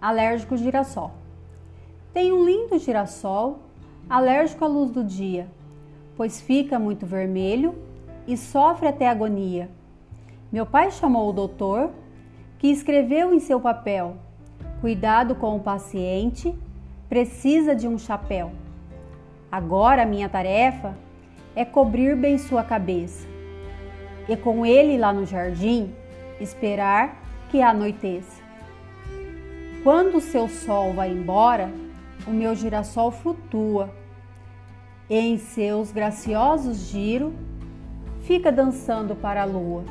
alérgico girassol. Tem um lindo girassol alérgico à luz do dia, pois fica muito vermelho e sofre até agonia. Meu pai chamou o doutor, que escreveu em seu papel: Cuidado com o paciente, precisa de um chapéu. Agora minha tarefa é cobrir bem sua cabeça e com ele lá no jardim esperar que anoiteça. Quando o seu sol vai embora, o meu girassol flutua. E em seus graciosos giros, fica dançando para a lua.